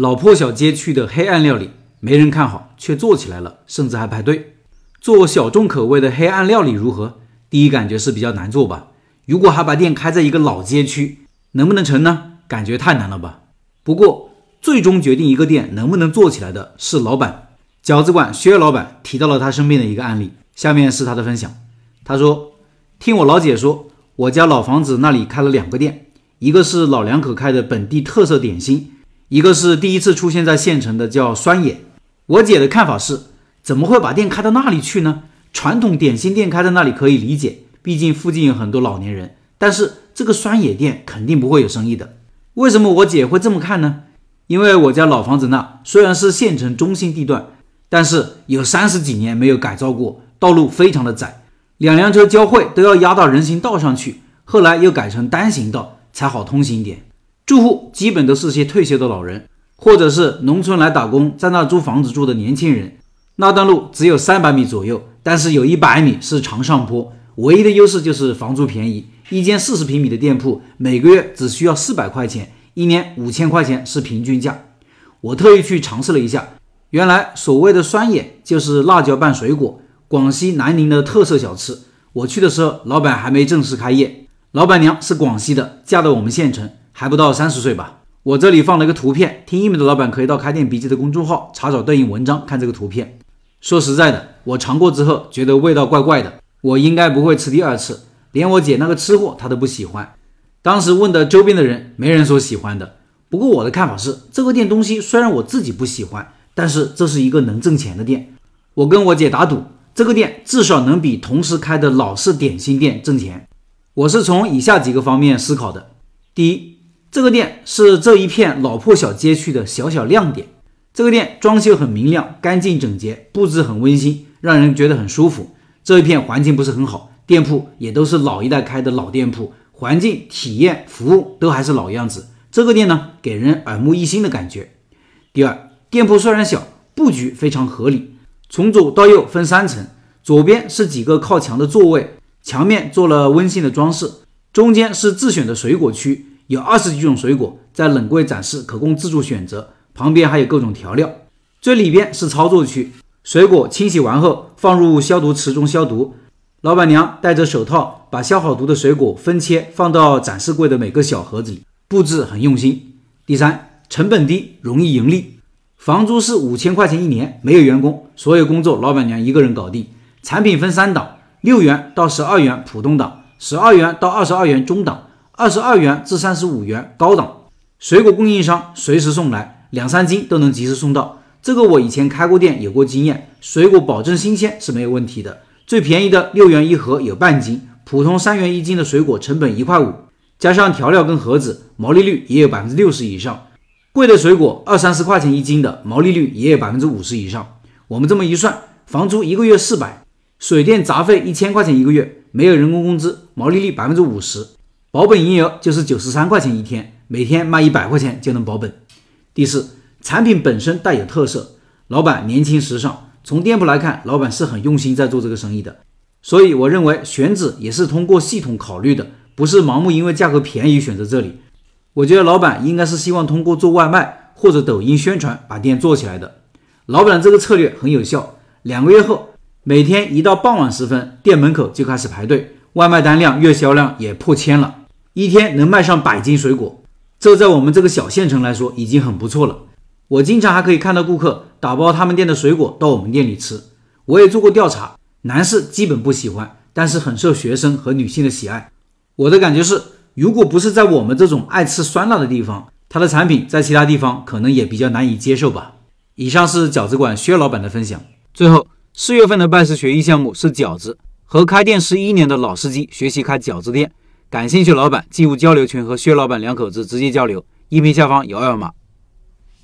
老破小街区的黑暗料理，没人看好，却做起来了，甚至还排队。做小众口味的黑暗料理如何？第一感觉是比较难做吧。如果还把店开在一个老街区，能不能成呢？感觉太难了吧。不过，最终决定一个店能不能做起来的是老板。饺子馆薛老板提到了他身边的一个案例，下面是他的分享。他说：“听我老姐说，我家老房子那里开了两个店，一个是老两口开的本地特色点心，一个是第一次出现在县城的叫酸野。我姐的看法是，怎么会把店开到那里去呢？传统点心店开在那里可以理解，毕竟附近有很多老年人。但是这个酸野店肯定不会有生意的。为什么我姐会这么看呢？因为我家老房子那虽然是县城中心地段。”但是有三十几年没有改造过，道路非常的窄，两辆车交汇都要压到人行道上去。后来又改成单行道，才好通行一点。住户基本都是些退休的老人，或者是农村来打工，在那租房子住的年轻人。那段路只有三百米左右，但是有一百米是长上坡。唯一的优势就是房租便宜，一间四十平米的店铺每个月只需要四百块钱，一年五千块钱是平均价。我特意去尝试了一下。原来所谓的酸野就是辣椒拌水果，广西南宁的特色小吃。我去的时候，老板还没正式开业，老板娘是广西的，嫁到我们县城，还不到三十岁吧。我这里放了一个图片，听音频的老板可以到开店笔记的公众号查找对应文章看这个图片。说实在的，我尝过之后觉得味道怪怪的，我应该不会吃第二次。连我姐那个吃货她都不喜欢。当时问的周边的人，没人说喜欢的。不过我的看法是，这个店东西虽然我自己不喜欢。但是这是一个能挣钱的店，我跟我姐打赌，这个店至少能比同时开的老式点心店挣钱。我是从以下几个方面思考的：第一，这个店是这一片老破小街区的小小亮点。这个店装修很明亮、干净整洁，布置很温馨，让人觉得很舒服。这一片环境不是很好，店铺也都是老一代开的老店铺，环境、体验、服务都还是老样子。这个店呢，给人耳目一新的感觉。第二。店铺虽然小，布局非常合理。从左到右分三层，左边是几个靠墙的座位，墙面做了温馨的装饰。中间是自选的水果区，有二十几种水果在冷柜展示，可供自助选择。旁边还有各种调料。最里边是操作区，水果清洗完后放入消毒池中消毒。老板娘戴着手套，把消好毒的水果分切放到展示柜的每个小盒子里，布置很用心。第三，成本低，容易盈利。房租是五千块钱一年，没有员工，所有工作老板娘一个人搞定。产品分三档：六元到十二元普通档，十二元到二十二元中档，二十二元至三十五元高档。水果供应商随时送来，两三斤都能及时送到。这个我以前开过店，有过经验，水果保证新鲜是没有问题的。最便宜的六元一盒有半斤，普通三元一斤的水果成本一块五，加上调料跟盒子，毛利率也有百分之六十以上。贵的水果二三十块钱一斤的，毛利率也有百分之五十以上。我们这么一算，房租一个月四百，水电杂费一千块钱一个月，没有人工工资，毛利率百分之五十，保本营业额就是九十三块钱一天，每天卖一百块钱就能保本。第四，产品本身带有特色，老板年轻时尚，从店铺来看，老板是很用心在做这个生意的。所以我认为选址也是通过系统考虑的，不是盲目因为价格便宜选择这里。我觉得老板应该是希望通过做外卖或者抖音宣传把店做起来的。老板这个策略很有效。两个月后，每天一到傍晚时分，店门口就开始排队，外卖单量、月销量也破千了，一天能卖上百斤水果。这在我们这个小县城来说已经很不错了。我经常还可以看到顾客打包他们店的水果到我们店里吃。我也做过调查，男士基本不喜欢，但是很受学生和女性的喜爱。我的感觉是。如果不是在我们这种爱吃酸辣的地方，他的产品在其他地方可能也比较难以接受吧。以上是饺子馆薛老板的分享。最后，四月份的拜师学艺项目是饺子，和开店十一年的老司机学习开饺子店。感兴趣老板进入交流群和薛老板两口子直接交流，音频下方有二维码。